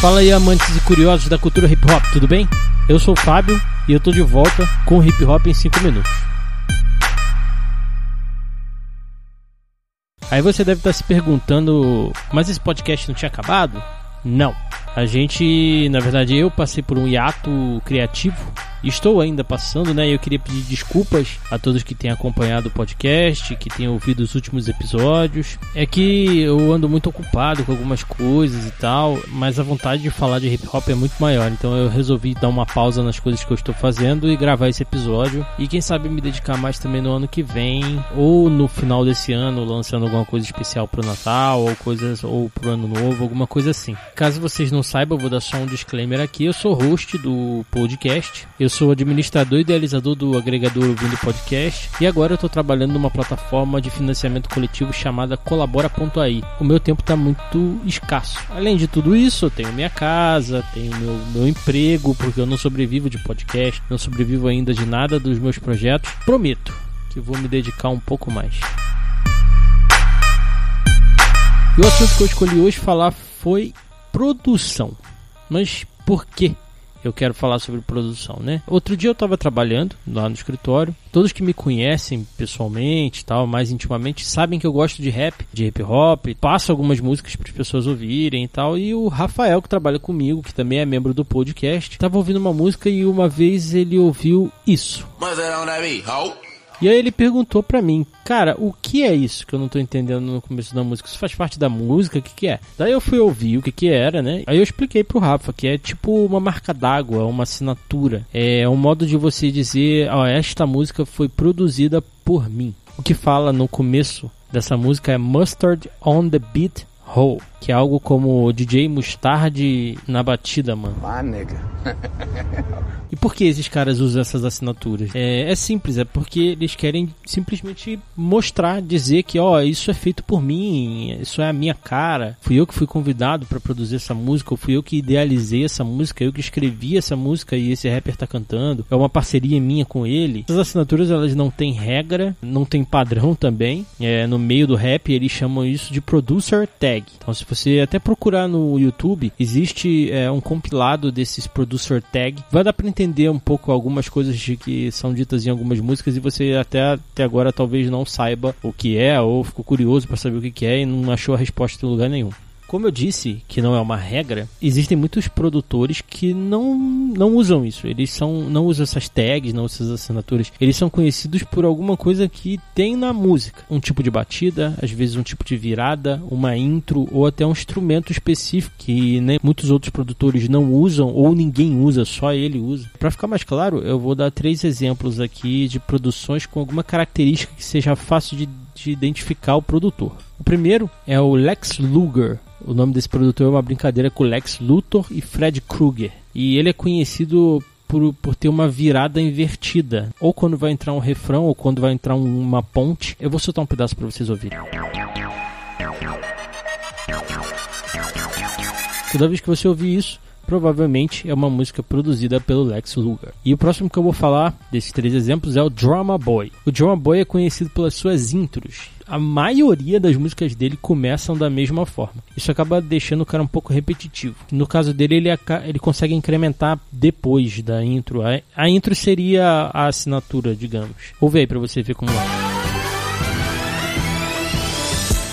Fala aí, amantes e curiosos da cultura hip hop, tudo bem? Eu sou o Fábio e eu tô de volta com hip hop em 5 minutos. Aí você deve estar se perguntando, mas esse podcast não tinha acabado? Não. A gente, na verdade, eu passei por um hiato criativo Estou ainda passando, né? Eu queria pedir desculpas a todos que têm acompanhado o podcast, que têm ouvido os últimos episódios. É que eu ando muito ocupado com algumas coisas e tal, mas a vontade de falar de hip hop é muito maior. Então eu resolvi dar uma pausa nas coisas que eu estou fazendo e gravar esse episódio. E quem sabe me dedicar mais também no ano que vem, ou no final desse ano, lançando alguma coisa especial pro Natal, ou coisas, ou pro ano novo, alguma coisa assim. Caso vocês não saibam, eu vou dar só um disclaimer aqui. Eu sou host do podcast. Eu sou administrador e idealizador do agregador Ouvindo Podcast e agora eu estou trabalhando numa plataforma de financiamento coletivo chamada Colabora.ai. O meu tempo está muito escasso. Além de tudo isso, eu tenho minha casa, tenho meu, meu emprego, porque eu não sobrevivo de podcast, não sobrevivo ainda de nada dos meus projetos. Prometo que vou me dedicar um pouco mais. E o assunto que eu escolhi hoje falar foi produção. Mas por quê? eu quero falar sobre produção, né? Outro dia eu estava trabalhando lá no escritório. Todos que me conhecem pessoalmente, tal, mais intimamente, sabem que eu gosto de rap, de hip hop. Passo algumas músicas para as pessoas ouvirem e tal. E o Rafael que trabalha comigo, que também é membro do podcast, estava ouvindo uma música e uma vez ele ouviu isso. Mas era e aí ele perguntou pra mim, cara, o que é isso que eu não tô entendendo no começo da música? Isso faz parte da música? O que, que é? Daí eu fui ouvir o que, que era, né? Aí eu expliquei pro Rafa que é tipo uma marca d'água, uma assinatura. É um modo de você dizer, ó, esta música foi produzida por mim. O que fala no começo dessa música é Mustard on the Beat Hole, que é algo como DJ Mustard na batida, mano. Ah, nega. E por que esses caras usam essas assinaturas? É, é, simples, é porque eles querem simplesmente mostrar, dizer que, ó, isso é feito por mim, isso é a minha cara. Fui eu que fui convidado para produzir essa música, ou fui eu que idealizei essa música, eu que escrevi essa música e esse rapper tá cantando. É uma parceria minha com ele. Essas assinaturas elas não têm regra, não tem padrão também. É, no meio do rap eles chamam isso de producer tag. Então se você até procurar no YouTube, existe é, um compilado desses producer tag. Vai dar pra entender um pouco algumas coisas que são ditas em algumas músicas e você até, até agora talvez não saiba o que é ou ficou curioso para saber o que é e não achou a resposta em lugar nenhum. Como eu disse, que não é uma regra, existem muitos produtores que não, não usam isso. Eles são não usam essas tags, não usam essas assinaturas. Eles são conhecidos por alguma coisa que tem na música. Um tipo de batida, às vezes um tipo de virada, uma intro ou até um instrumento específico que né, muitos outros produtores não usam ou ninguém usa, só ele usa. Para ficar mais claro, eu vou dar três exemplos aqui de produções com alguma característica que seja fácil de, de identificar o produtor. O primeiro é o Lex Luger. O nome desse produtor é uma brincadeira com Lex Luthor e Fred Krueger. E ele é conhecido por, por ter uma virada invertida. Ou quando vai entrar um refrão, ou quando vai entrar uma ponte. Eu vou soltar um pedaço para vocês ouvirem. Toda vez que você ouvir isso, provavelmente é uma música produzida pelo Lex Luger. E o próximo que eu vou falar desses três exemplos é o Drama Boy. O Drama Boy é conhecido pelas suas intros. A maioria das músicas dele começam da mesma forma. Isso acaba deixando o cara um pouco repetitivo. No caso dele, ele, ele consegue incrementar depois da intro. A, a intro seria a assinatura, digamos. Ouve aí pra você ver como é.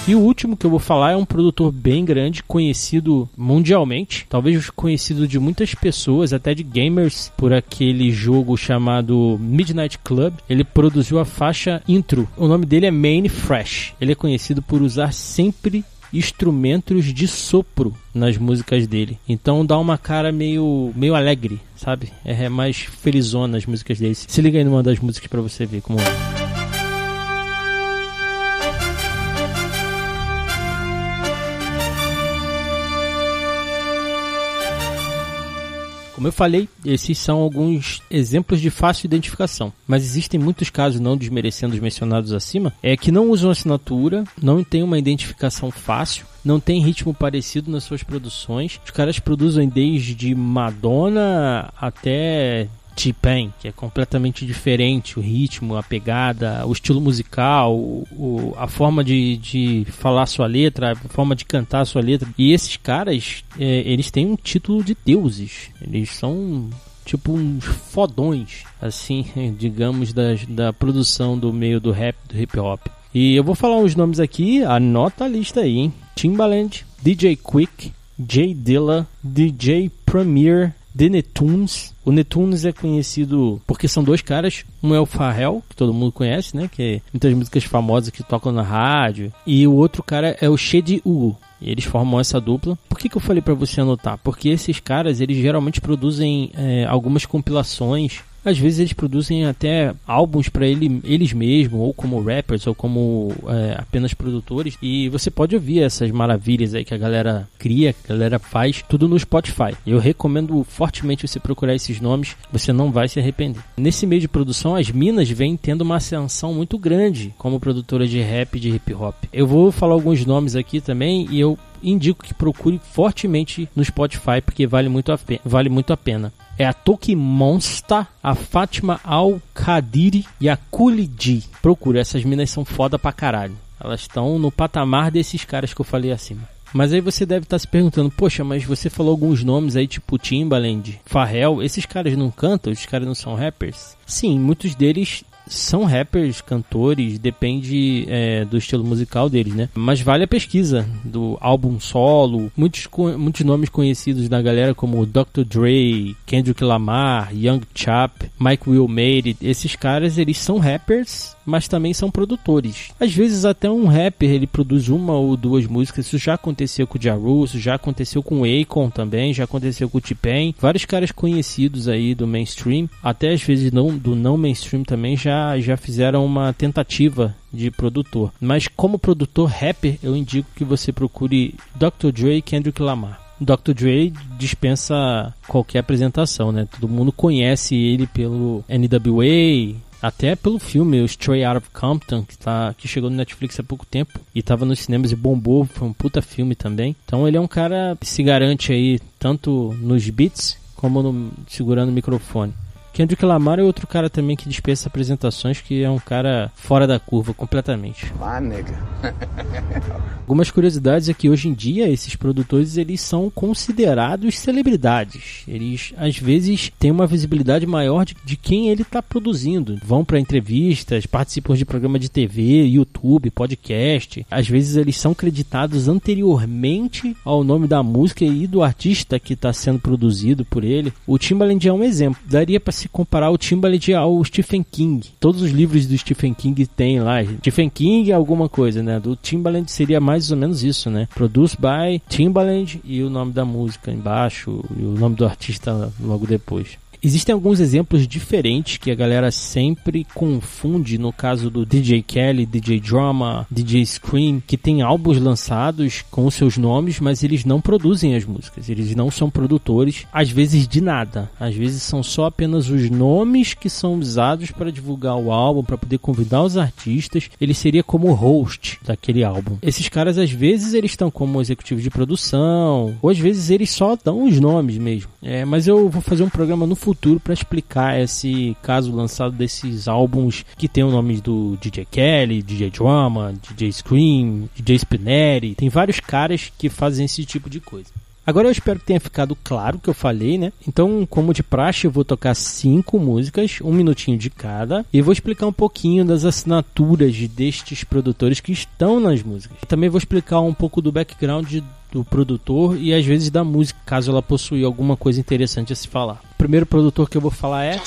E o último que eu vou falar é um produtor bem grande, conhecido mundialmente, talvez conhecido de muitas pessoas, até de gamers, por aquele jogo chamado Midnight Club. Ele produziu a faixa intro. O nome dele é Main Fresh. Ele é conhecido por usar sempre instrumentos de sopro nas músicas dele. Então dá uma cara meio meio alegre, sabe? É mais felizona as músicas dele. Se liga aí numa das músicas para você ver como é. Como eu falei, esses são alguns exemplos de fácil identificação, mas existem muitos casos, não desmerecendo os mencionados acima, é que não usam assinatura, não tem uma identificação fácil, não tem ritmo parecido nas suas produções. Os caras produzem desde Madonna até T-Pain, que é completamente diferente, o ritmo, a pegada, o estilo musical, o, o, a forma de, de falar sua letra, a forma de cantar sua letra. E esses caras, é, eles têm um título de deuses. Eles são tipo uns fodões, assim, digamos, da, da produção do meio do rap, do hip hop. E eu vou falar uns nomes aqui, anota a lista aí, hein? Timbaland, DJ Quick, Jay Dilla, DJ Premier, The Netunes. O Netunes é conhecido porque são dois caras. Um é o Pharrell, que todo mundo conhece, né? Que é muitas músicas famosas que tocam na rádio. E o outro cara é o Shady Ugo. Eles formam essa dupla. Por que, que eu falei para você anotar? Porque esses caras, eles geralmente produzem é, algumas compilações às vezes eles produzem até álbuns para ele, eles mesmos, ou como rappers, ou como é, apenas produtores. E você pode ouvir essas maravilhas aí que a galera cria, que a galera faz, tudo no Spotify. Eu recomendo fortemente você procurar esses nomes, você não vai se arrepender. Nesse meio de produção, as minas vêm tendo uma ascensão muito grande como produtora de rap de hip hop. Eu vou falar alguns nomes aqui também e eu indico que procure fortemente no Spotify porque vale muito a pena. Vale muito a pena é a Toki Monster, a Fátima Al-Kadiri e a Kulidi. Procura, essas minas são foda pra caralho. Elas estão no patamar desses caras que eu falei acima. Mas aí você deve estar tá se perguntando, poxa, mas você falou alguns nomes aí, tipo Timbaland, Pharrell, esses caras não cantam? Esses caras não são rappers? Sim, muitos deles são rappers, cantores, depende é, do estilo musical deles, né? Mas vale a pesquisa do álbum solo, muitos, muitos nomes conhecidos da galera como Dr. Dre, Kendrick Lamar, Young Chap, Mike Will Made It, esses caras eles são rappers, mas também são produtores. Às vezes até um rapper ele produz uma ou duas músicas, isso já aconteceu com o Ja isso já aconteceu com o Akon também, já aconteceu com o T-Pain, vários caras conhecidos aí do mainstream, até às vezes não do não mainstream também já já, já fizeram uma tentativa de produtor. Mas como produtor rapper, eu indico que você procure Dr. Dre e Kendrick Lamar. Dr. Dre dispensa qualquer apresentação, né? Todo mundo conhece ele pelo NWA, até pelo filme o Stray Out of Compton, que, tá, que chegou no Netflix há pouco tempo e estava nos cinemas e bombou, foi um puta filme também. Então ele é um cara que se garante aí tanto nos beats como no, segurando o microfone. Kendrick Lamar é outro cara também que dispensa apresentações, que é um cara fora da curva completamente. Ah, nega. Algumas curiosidades é que hoje em dia esses produtores eles são considerados celebridades. Eles às vezes têm uma visibilidade maior de, de quem ele está produzindo. Vão para entrevistas, participam de programa de TV, YouTube, podcast. Às vezes eles são creditados anteriormente ao nome da música e do artista que está sendo produzido por ele. O Timbaland é um exemplo. Daria para se comparar o Timbaland ao Stephen King. Todos os livros do Stephen King tem lá. Stephen King é alguma coisa, né? Do Timbaland seria mais ou menos isso, né? Produced by Timbaland e o nome da música embaixo e o nome do artista logo depois. Existem alguns exemplos diferentes que a galera sempre confunde no caso do DJ Kelly, DJ Drama, DJ Scream, que tem álbuns lançados com seus nomes, mas eles não produzem as músicas, eles não são produtores, às vezes de nada. Às vezes são só apenas os nomes que são usados para divulgar o álbum, para poder convidar os artistas. Ele seria como host daquele álbum. Esses caras às vezes eles estão como executivos de produção, ou às vezes eles só dão os nomes mesmo. É, mas eu vou fazer um programa no futuro futuro para explicar esse caso lançado desses álbuns que tem o nome do DJ Kelly, DJ Drama, DJ Scream, DJ Spinelli. Tem vários caras que fazem esse tipo de coisa. Agora eu espero que tenha ficado claro o que eu falei, né? Então, como de praxe, eu vou tocar cinco músicas, um minutinho de cada, e vou explicar um pouquinho das assinaturas destes produtores que estão nas músicas. Também vou explicar um pouco do background do produtor e às vezes da música, caso ela possui alguma coisa interessante a se falar. O primeiro produtor que eu vou falar é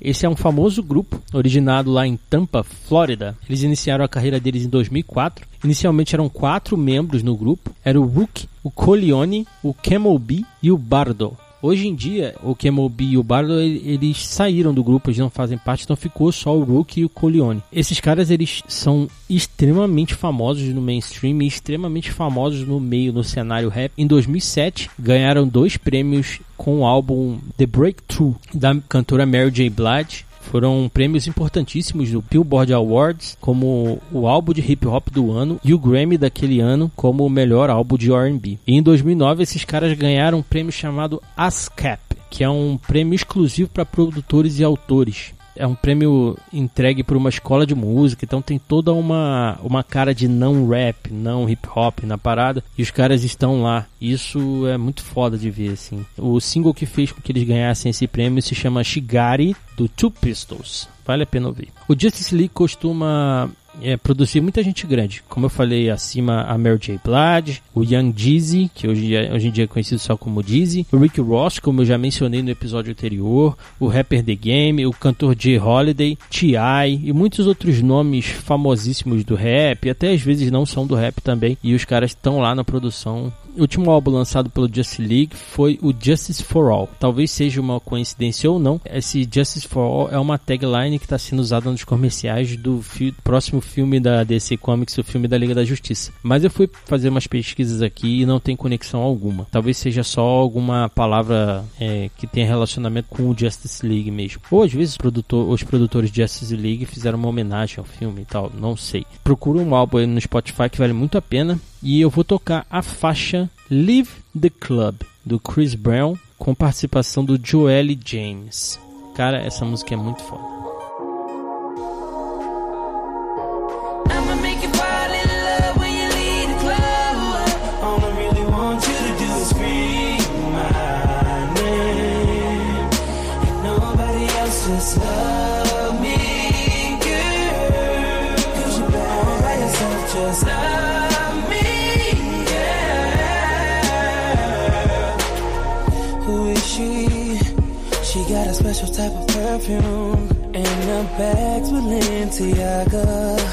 esse é um famoso grupo, originado lá em Tampa, Flórida. Eles iniciaram a carreira deles em 2004. Inicialmente eram quatro membros no grupo. Era o Rook, o Colione, o Camel B e o Bardo. Hoje em dia, o Kemobi e o Bardo, eles saíram do grupo, eles não fazem parte, então ficou só o Rook e o Colione. Esses caras, eles são extremamente famosos no mainstream e extremamente famosos no meio, no cenário rap. Em 2007, ganharam dois prêmios com o álbum The Breakthrough, da cantora Mary J. Blige, foram prêmios importantíssimos do Billboard Awards, como o álbum de hip hop do ano e o Grammy daquele ano como o melhor álbum de R&B. E em 2009 esses caras ganharam um prêmio chamado ASCAP, que é um prêmio exclusivo para produtores e autores é um prêmio entregue por uma escola de música, então tem toda uma, uma cara de não rap, não hip hop na parada, e os caras estão lá. Isso é muito foda de ver, assim. O single que fez com que eles ganhassem esse prêmio se chama Shigari, do Two Pistols. Vale a pena ouvir. O Justice League costuma é, produzir muita gente grande. Como eu falei acima, a Mary J. Blige, o Young Jeezy, que hoje, hoje em dia é conhecido só como Jeezy, o Rick Ross, como eu já mencionei no episódio anterior, o rapper The Game, o cantor J. Holiday, T.I. e muitos outros nomes famosíssimos do rap, até às vezes não são do rap também, e os caras estão lá na produção último álbum lançado pelo Justice League foi o Justice for All. Talvez seja uma coincidência ou não. Esse Justice for All é uma tagline que está sendo usada nos comerciais do fi próximo filme da DC Comics, o filme da Liga da Justiça. Mas eu fui fazer umas pesquisas aqui e não tem conexão alguma. Talvez seja só alguma palavra é, que tenha relacionamento com o Justice League mesmo. Ou às vezes produtor, os produtores de Justice League fizeram uma homenagem ao filme e tal. Não sei. Procura um álbum aí no Spotify que vale muito a pena e eu vou tocar a faixa Leave the Club do Chris Brown com participação do Joel James. Cara, essa música é muito foda. Special type of perfume. And the bags with Balenciaga.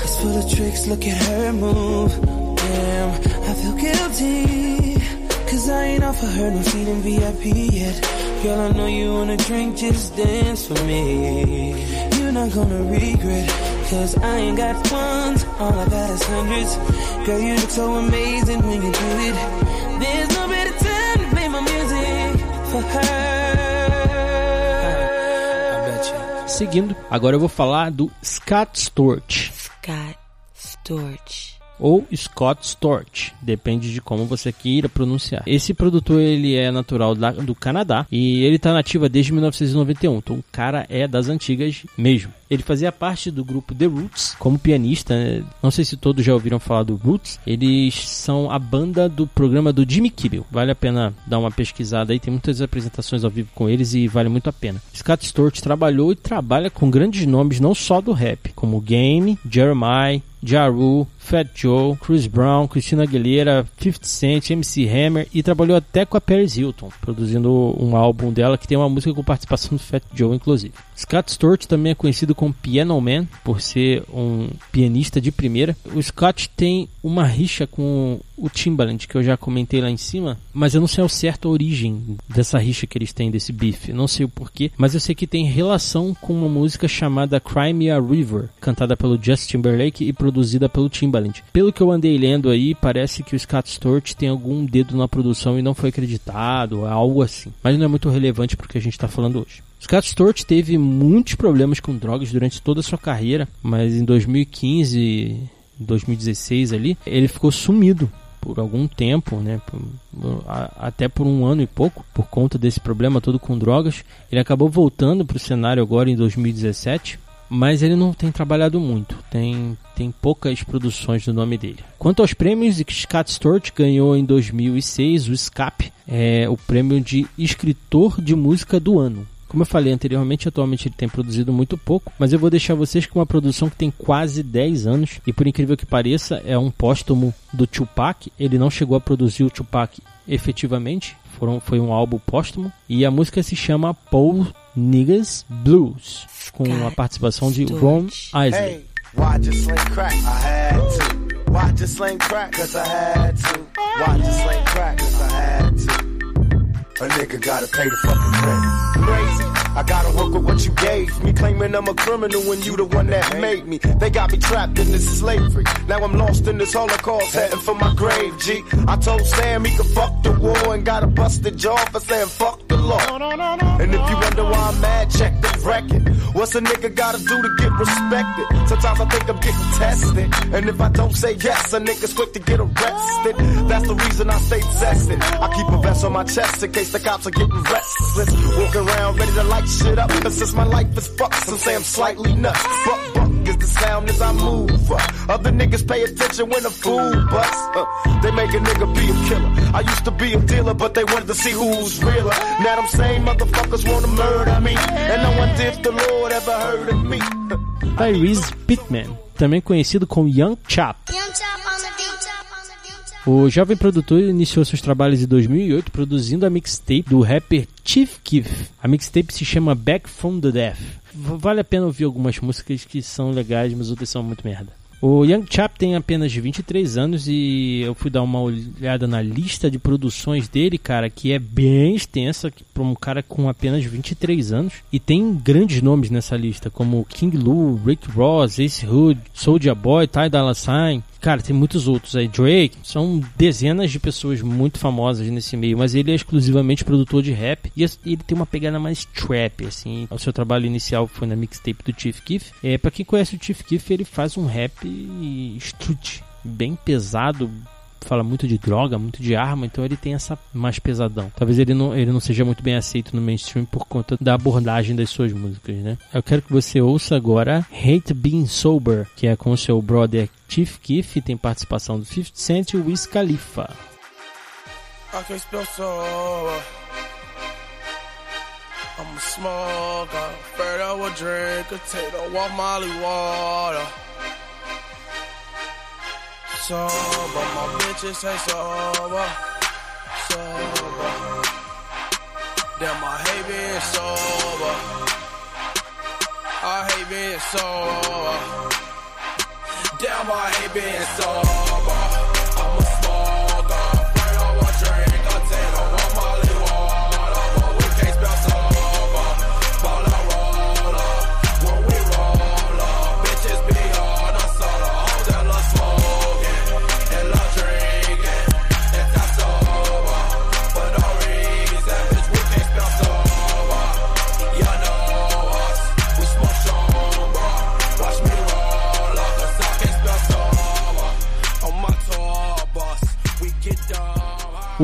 It's full of tricks, look at her move. Damn, I feel guilty. Cause I ain't offer her no seat in VIP yet. Girl, I know you wanna drink, just dance for me. You're not gonna regret. Cause I ain't got ones, all I got is hundreds. Girl, you look so amazing when you do it. There's no better time to play my music for her. Seguindo, agora eu vou falar do Scott Storch. Scott Storch ou Scott Storch, depende de como você queira pronunciar. Esse produtor ele é natural da, do Canadá e ele está nativo desde 1991, então o cara é das antigas mesmo. Ele fazia parte do grupo The Roots como pianista. Né? Não sei se todos já ouviram falar do Roots. Eles são a banda do programa do Jimmy Kimmel. Vale a pena dar uma pesquisada aí. Tem muitas apresentações ao vivo com eles e vale muito a pena. Scott Storch trabalhou e trabalha com grandes nomes não só do rap, como Game, Jeremiah, Jaru, Fat Joe, Chris Brown, Christina Aguilera, 50 Cent, MC Hammer e trabalhou até com a Paris Hilton, produzindo um álbum dela que tem uma música com participação do Fat Joe, inclusive. Scott Storch também é conhecido como Piano Man, por ser um pianista de primeira. O Scott tem uma rixa com o Timbaland, que eu já comentei lá em cima, mas eu não sei ao certo a origem dessa rixa que eles têm, desse bife. não sei o porquê, mas eu sei que tem relação com uma música chamada Cry Me a River, cantada pelo Justin Timberlake e produzida pelo Timbaland. Pelo que eu andei lendo aí, parece que o Scott Storch tem algum dedo na produção e não foi acreditado, algo assim. Mas não é muito relevante porque a gente está falando hoje. Scott Storch teve muitos problemas com drogas durante toda a sua carreira, mas em 2015, 2016 ali, ele ficou sumido por algum tempo, né, por, até por um ano e pouco, por conta desse problema todo com drogas. Ele acabou voltando para o cenário agora em 2017, mas ele não tem trabalhado muito, tem, tem poucas produções do nome dele. Quanto aos prêmios, Scott Storch ganhou em 2006 o SCAP, é, o prêmio de escritor de música do ano. Como eu falei anteriormente, atualmente ele tem produzido muito pouco, mas eu vou deixar vocês com uma produção que tem quase 10 anos e por incrível que pareça, é um póstumo do Tupac. Ele não chegou a produzir o Tupac efetivamente, foram, foi um álbum póstumo e a música se chama Paul Niggas Blues, com a participação de Ron Isley. A Crazy. I gotta work with what you gave me, claiming I'm a criminal when you the one that made me. They got me trapped in this slavery. Now I'm lost in this holocaust, heading for my grave, G. I told Sam he could fuck the war and got a busted jaw for saying fuck law. And if you wonder why I'm mad, check the record. What's a nigga gotta do to get respected? Sometimes I think I'm getting tested. And if I don't say yes, a nigga's quick to get arrested. That's the reason I stay tested. I keep a vest on my chest in case the cops are getting restless. Walk around ready to light shit up. But since my life is fucked, some say I'm slightly nuts. Is the sound as I move. Uh, other niggas pay attention when a fool busts. Uh, they make a nigga be a killer. I used to be a dealer, but they wanted to see who's realer. Now them same motherfuckers wanna murder me. And no one if the Lord ever heard of me. Tyrese Pittman, também conhecido como Young Chap. O jovem produtor iniciou seus trabalhos em 2008 produzindo a mixtape do rapper Chief Keef. A mixtape se chama Back from the Death. Vale a pena ouvir algumas músicas que são legais, mas outras são muito merda. O Young Chap tem apenas 23 anos e eu fui dar uma olhada na lista de produções dele, cara, que é bem extensa para um cara com apenas 23 anos. E tem grandes nomes nessa lista, como King Lou, Rick Ross, Ace Hood, Soulja Boy, Ty Dolla Sign, Cara, tem muitos outros aí. Drake, são dezenas de pessoas muito famosas nesse meio, mas ele é exclusivamente produtor de rap e ele tem uma pegada mais trap, assim. O seu trabalho inicial foi na mixtape do Chief Keef. É, pra quem conhece o Chief Keef, ele faz um rap street, bem pesado, fala muito de droga, muito de arma, então ele tem essa mais pesadão. Talvez ele não, ele não seja muito bem aceito no mainstream por conta da abordagem das suas músicas, né? Eu quero que você ouça agora Hate Being Sober, que é com o seu brother Chief Keef, tem participação do 50 Cent e Wiz Khalifa. I'm a smoker, afraid I would drink a walk Molly water. Sober. My bitches ain't sober. Sober. Damn, I hate being sober. I hate being sober. Damn, I hate being sober.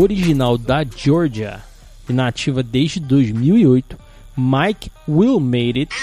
Original da Georgia e nativa desde 2008, Mike Will Made It.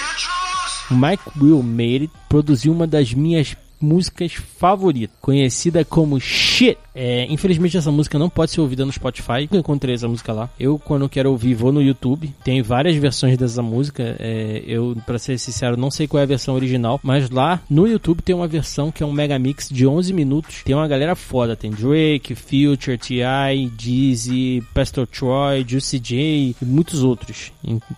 Mike Will Made It produziu uma das minhas músicas favoritas, conhecida como Shit. É, infelizmente essa música não pode ser ouvida no Spotify. Eu encontrei essa música lá. Eu quando quero ouvir vou no YouTube. Tem várias versões dessa música. É, eu para ser sincero não sei qual é a versão original, mas lá no YouTube tem uma versão que é um mega mix de 11 minutos. Tem uma galera foda, tem Drake, Future, T.I., Jeezy, Pastor Troy, Juicy J e muitos outros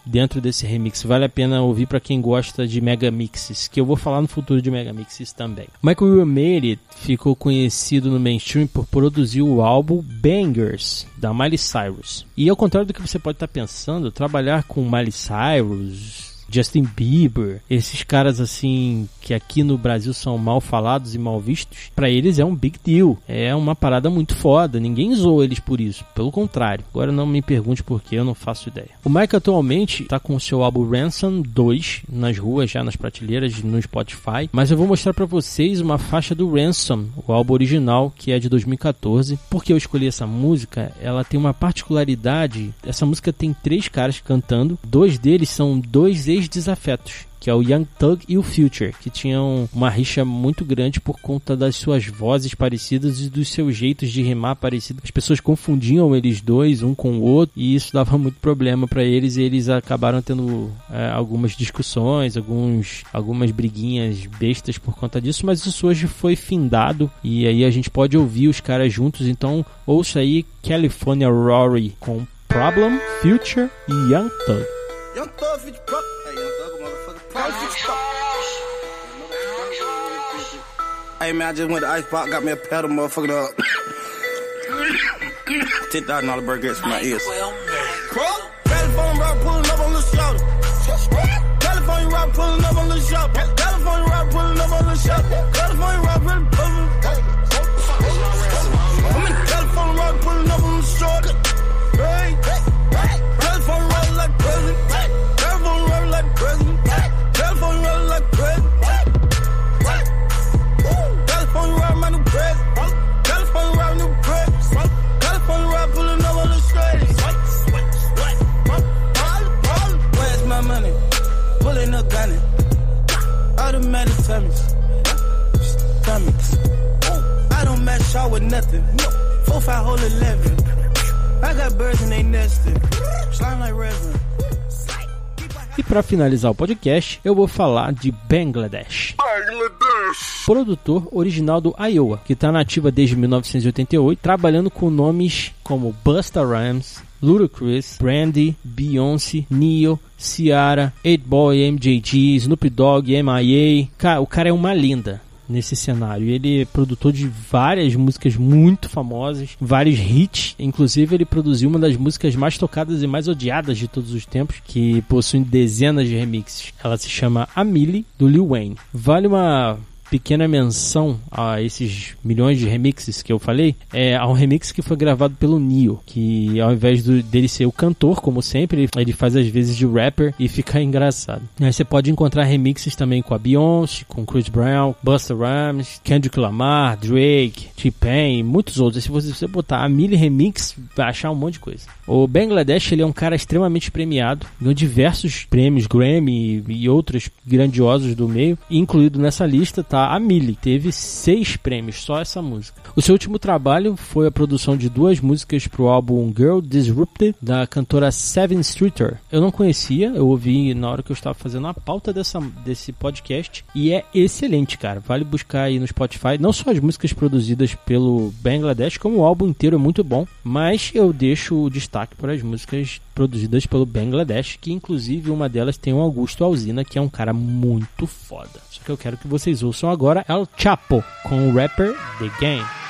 dentro desse remix. Vale a pena ouvir para quem gosta de mega mixes, que eu vou falar no futuro de mega mixes também. Michael It ficou conhecido no mainstream por produzir o álbum Bangers da Miley Cyrus. E ao contrário do que você pode estar pensando, trabalhar com Miley Cyrus, Justin Bieber, esses caras assim que aqui no Brasil são mal falados e mal vistos, pra eles é um big deal. É uma parada muito foda. Ninguém zoa eles por isso. Pelo contrário. Agora não me pergunte por que, eu não faço ideia. O Mike atualmente tá com o seu álbum Ransom 2 nas ruas, já nas prateleiras, no Spotify. Mas eu vou mostrar pra vocês uma faixa do Ransom, o álbum original, que é de 2014. Por que eu escolhi essa música? Ela tem uma particularidade. Essa música tem três caras cantando. Dois deles são dois ex-desafetos que é o Young Thug e o Future, que tinham uma rixa muito grande por conta das suas vozes parecidas e dos seus jeitos de rimar parecidos. As pessoas confundiam eles dois, um com o outro, e isso dava muito problema para eles, e eles acabaram tendo é, algumas discussões, alguns, algumas briguinhas bestas por conta disso, mas isso hoje foi findado, e aí a gente pode ouvir os caras juntos, então ouça aí California Rory com Problem, Future e Young Thug. Young Thug, Future Pro. Hey, Young Thug, motherfucker. Pro, Future Pro. Hey man, I just went to Icebox, got me a pedal, motherfucker. Up. Ten thousand dollar burger for my ears. Pro, California rock pulling up on the shoulder. California rock pulling up on the shoulder. California rock pulling up on the shoulder. Para finalizar o podcast, eu vou falar de Bangladesh. Produtor original do Iowa, que está nativa desde 1988, trabalhando com nomes como Busta Rhymes, Ludacris, Brandy, Beyoncé, Neo, Ciara, 8boy, MJG, Snoop Dogg, M.I.A. Cara, o cara é uma linda nesse cenário. Ele é produtor de várias músicas muito famosas, vários hits. Inclusive, ele produziu uma das músicas mais tocadas e mais odiadas de todos os tempos, que possui dezenas de remixes. Ela se chama Amelie, do Lil Wayne. Vale uma pequena menção a esses milhões de remixes que eu falei, é a um remix que foi gravado pelo Neo, que ao invés do, dele ser o cantor, como sempre, ele faz às vezes de rapper e fica engraçado. Aí você pode encontrar remixes também com a Beyoncé, com Chris Brown, Busta Rhymes, Kendrick Lamar, Drake, T-Pain e muitos outros. Se você botar a Millie Remix, vai achar um monte de coisa. O Bangladesh ele é um cara extremamente premiado, ganhou diversos prêmios Grammy e, e outros grandiosos do meio, incluído nessa lista tá a Millie, teve seis prêmios, só essa música. O seu último trabalho foi a produção de duas músicas para o álbum Girl Disrupted, da cantora Seven Streeter. Eu não conhecia, eu ouvi na hora que eu estava fazendo a pauta dessa, desse podcast, e é excelente, cara. Vale buscar aí no Spotify, não só as músicas produzidas pelo Bangladesh, como o álbum inteiro é muito bom, mas eu deixo o destaque para as músicas produzidas pelo Bangladesh, que inclusive uma delas tem o Augusto Alzina, que é um cara muito foda. Só que eu quero que vocês ouçam agora El Chapo com o rapper The Game.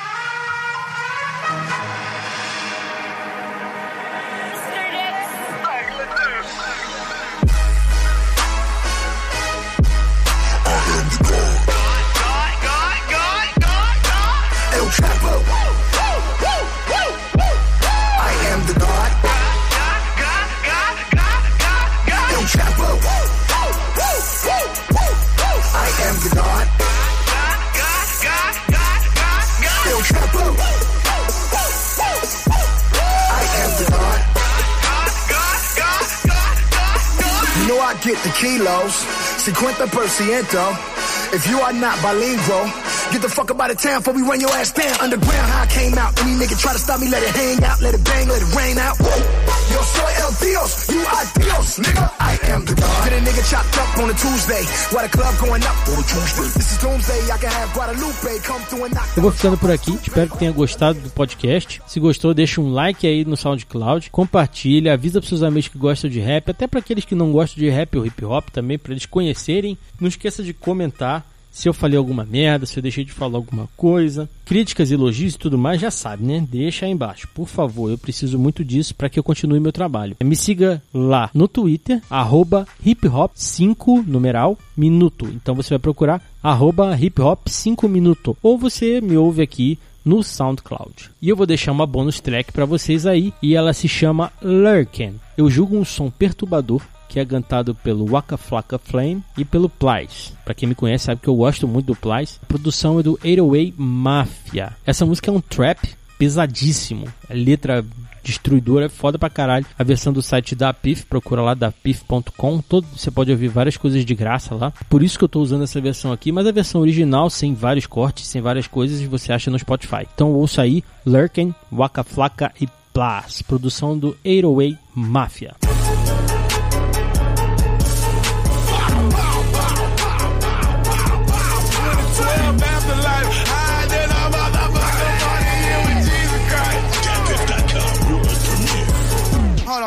Get the kilos, 50%. If you are not bilingual, get the fuck up out of town before we run your ass down. Underground, how I came out. Any nigga try to stop me, let it hang out, let it bang, let it rain out. Yo soy el Dios, you are Dios, nigga. Am the God. Get a nigga chopped up on a Tuesday, club going up on a Tuesday. This is I can have Guadalupe come through and knock. Eu vou ficando por aqui, espero que tenha gostado do podcast. Se gostou, deixa um like aí no SoundCloud, compartilha, avisa pros seus amigos que gostam de rap, até para aqueles que não gostam de rap ou hip hop também, para eles conhecerem. Não esqueça de comentar se eu falei alguma merda, se eu deixei de falar alguma coisa. Críticas, elogios e tudo mais, já sabe, né? Deixa aí embaixo, por favor. Eu preciso muito disso para que eu continue meu trabalho. Me siga lá no Twitter, arroba hiphop5 numeral minuto. Então você vai procurar arroba hiphop5 minuto. Ou você me ouve aqui no SoundCloud. E eu vou deixar uma bonus track para vocês aí e ela se chama Lurken. Eu julgo um som perturbador que é cantado pelo Waka Flocka Flame e pelo Plies. Para quem me conhece sabe que eu gosto muito do Plies. A produção é do 808 Mafia. Essa música é um trap pesadíssimo. A letra destruidora, é foda pra caralho. A versão do site da Pif, procura lá dapif.com. Todo você pode ouvir várias coisas de graça lá. Por isso que eu tô usando essa versão aqui, mas a versão original sem vários cortes, sem várias coisas, você acha no Spotify. Então ouça aí Lurken, Waka Flocka e Plus, produção do 808 Mafia.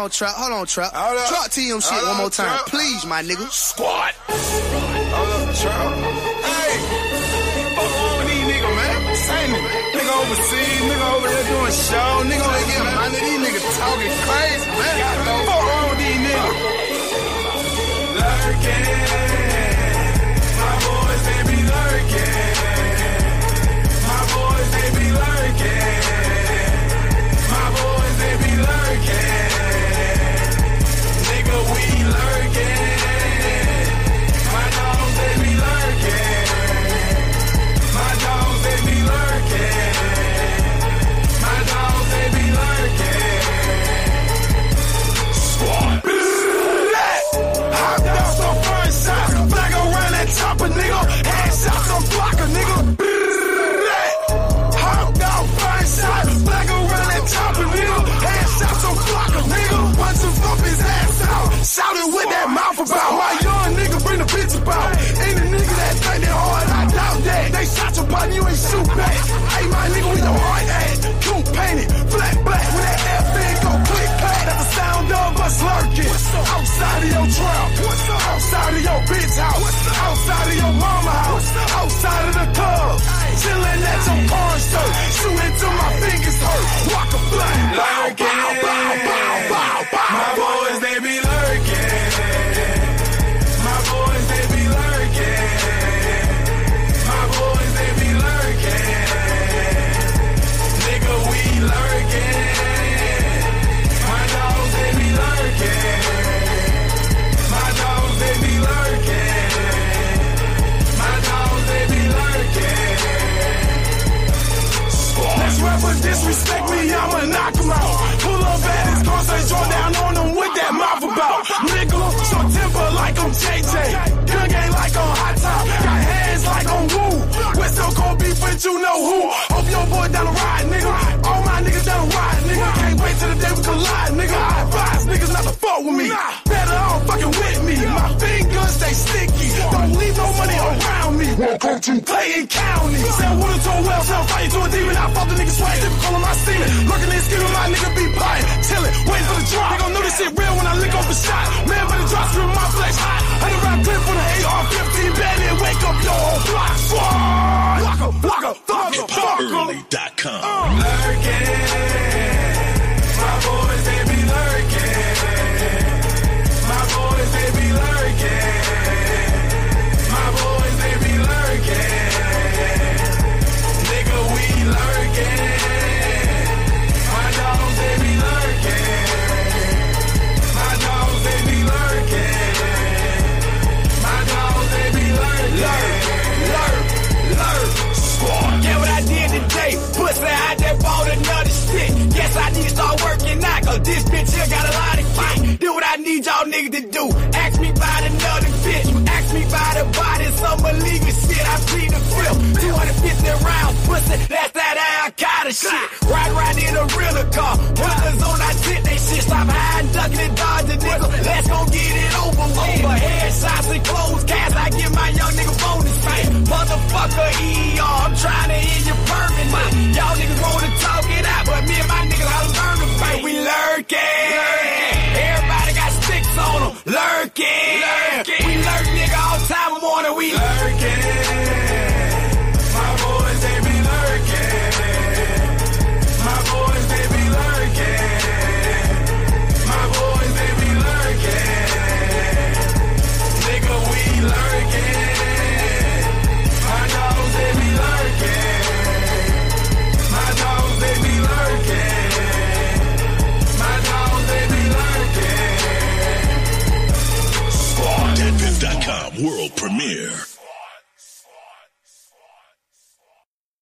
On, trap. Hold on, trap. Drop TM shit Hold one more time, Trap. please, my nigga. Squad. Hold up. Hey, fuck wrong with these niggas, man? Say nigga. Nigga overseas, nigga over there doing show, nigga over getting money. These niggas talking crazy, man. Fuck wrong with these niggas? Lurking. My boys, they be lurking. My boys, they be lurking. My boys, they be lurking. We lurking. Fuck you and shoot back. Hey, my nigga, we don't hard ass. You painted, flat black. When that FN go click clack, that's the sound of us lurking. Outside of your trap, outside of your bitch house, outside of your mama house, outside of the club. Chillin' at your porn store, shooting till my fingers hurt. Walk a flame. Bow, bow, bow, bow, bow, bow. My boys, they be lurking. Welcome to Clayton County. Sell water to a well, sell fire to a demon. I fought the niggas swag, typical of my steaming. Lurking and scheming, my nigga be pieing. Chillin', waiting for the drop. They gon' know this shit real when I lick off a shot. Man, better drop through my flesh hot. 100 round clip for the AR-15 bad wake up your whole block. Squad! Pussy, that's that Al Qaeda shit. Ride right in a real car. Brothers on that shit, they shit. Stop hiding, ducking and dodging, nigga. Let's go get it over with. Over headshots and closed cast. I give my young nigga bonus man. Motherfucker ER, I'm trying to hit you permanent. Y'all niggas wanna talk world premiere.